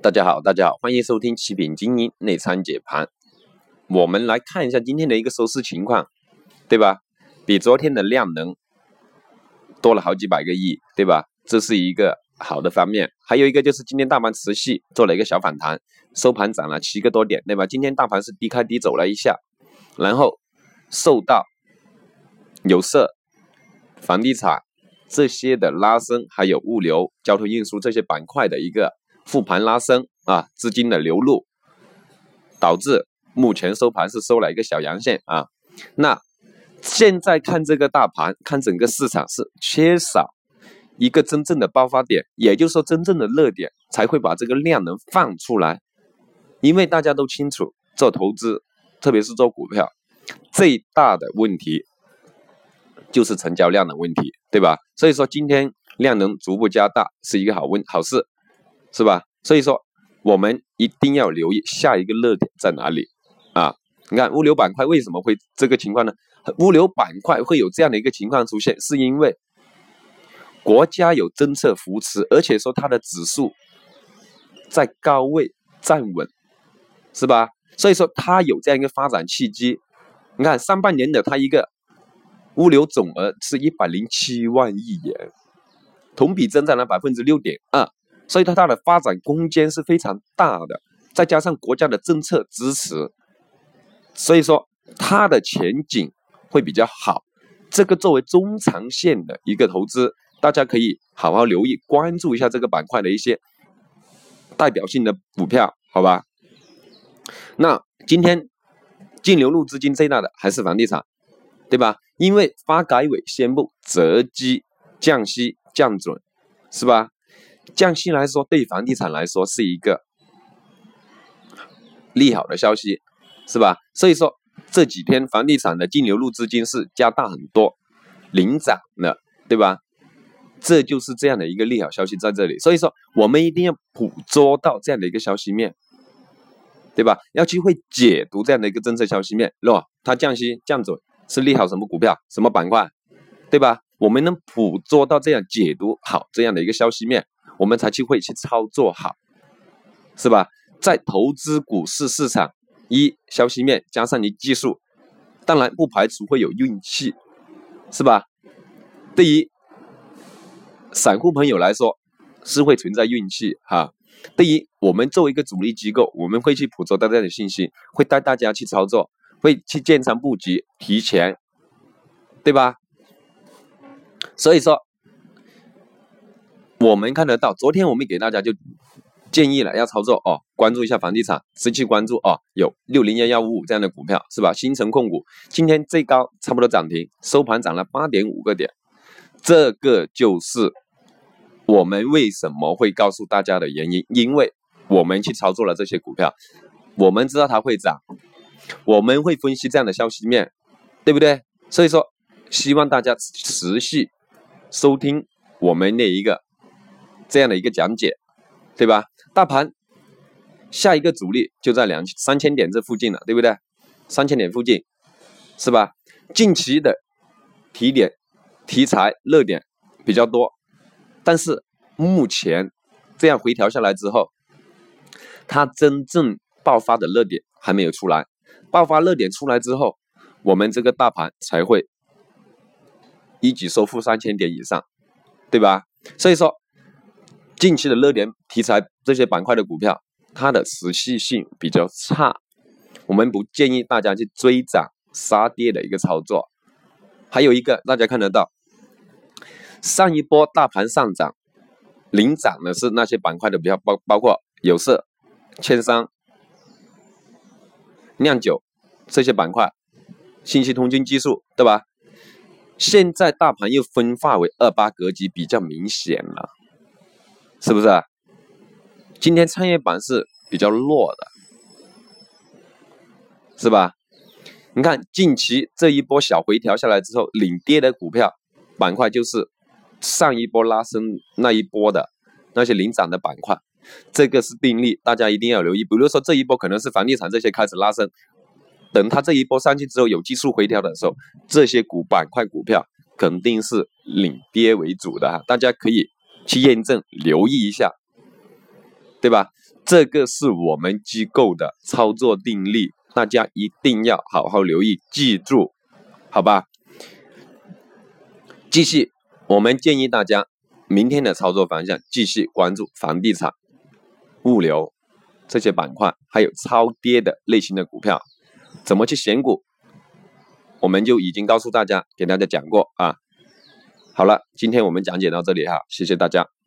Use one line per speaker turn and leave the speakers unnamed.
大家好，大家好，欢迎收听七品精英内参解盘。我们来看一下今天的一个收市情况，对吧？比昨天的量能多了好几百个亿，对吧？这是一个好的方面。还有一个就是今天大盘持续做了一个小反弹，收盘涨了七个多点，对吧？今天大盘是低开低走了一下，然后受到有色、房地产这些的拉升，还有物流、交通运输这些板块的一个。复盘拉升啊，资金的流入导致目前收盘是收了一个小阳线啊。那现在看这个大盘，看整个市场是缺少一个真正的爆发点，也就是说真正的热点才会把这个量能放出来。因为大家都清楚，做投资，特别是做股票，最大的问题就是成交量的问题，对吧？所以说今天量能逐步加大是一个好问好事。是吧？所以说，我们一定要留意下一个热点在哪里啊？你看物流板块为什么会这个情况呢？物流板块会有这样的一个情况出现，是因为国家有政策扶持，而且说它的指数在高位站稳，是吧？所以说它有这样一个发展契机。你看上半年的它一个物流总额是一百零七万亿元，同比增长了百分之六点二。所以它它的发展空间是非常大的，再加上国家的政策支持，所以说它的前景会比较好。这个作为中长线的一个投资，大家可以好好留意关注一下这个板块的一些代表性的股票，好吧？那今天净流入资金最大的还是房地产，对吧？因为发改委宣布择机降息降准，是吧？降息来说，对房地产来说是一个利好的消息，是吧？所以说这几天房地产的净流入资金是加大很多，领涨了，对吧？这就是这样的一个利好消息在这里。所以说我们一定要捕捉到这样的一个消息面，对吧？要去会解读这样的一个政策消息面，是吧？它降息降准是利好什么股票、什么板块，对吧？我们能捕捉到这样解读好这样的一个消息面。我们才去会去操作好，是吧？在投资股市市场，一消息面加上你技术，当然不排除会有运气，是吧？对于散户朋友来说，是会存在运气哈。对于我们作为一个主力机构，我们会去捕捉到这样的信息，会带大家去操作，会去建仓布局，提前，对吧？所以说。我们看得到，昨天我们给大家就建议了要操作哦，关注一下房地产，持续关注哦，有六零幺幺五五这样的股票是吧？新城控股今天最高差不多涨停，收盘涨了八点五个点，这个就是我们为什么会告诉大家的原因，因为我们去操作了这些股票，我们知道它会涨，我们会分析这样的消息面，对不对？所以说，希望大家持续收听我们那一个。这样的一个讲解，对吧？大盘下一个主力就在两三千点这附近了，对不对？三千点附近，是吧？近期的提点题材热点比较多，但是目前这样回调下来之后，它真正爆发的热点还没有出来。爆发热点出来之后，我们这个大盘才会一举收复三千点以上，对吧？所以说。近期的热点题材这些板块的股票，它的持续性比较差，我们不建议大家去追涨杀跌的一个操作。还有一个大家看得到，上一波大盘上涨领涨的是那些板块的比较，包包括有色、券商、酿酒这些板块，信息通讯技术，对吧？现在大盘又分化为二八格局，比较明显了。是不是？今天创业板是比较弱的，是吧？你看近期这一波小回调下来之后，领跌的股票板块就是上一波拉升那一波的那些领涨的板块，这个是定力，大家一定要留意。比如说这一波可能是房地产这些开始拉升，等它这一波上去之后有技术回调的时候，这些股板块股票肯定是领跌为主的哈，大家可以。去验证，留意一下，对吧？这个是我们机构的操作定律，大家一定要好好留意，记住，好吧？继续，我们建议大家明天的操作方向继续关注房地产、物流这些板块，还有超跌的类型的股票，怎么去选股，我们就已经告诉大家，给大家讲过啊。好了，今天我们讲解到这里哈，谢谢大家。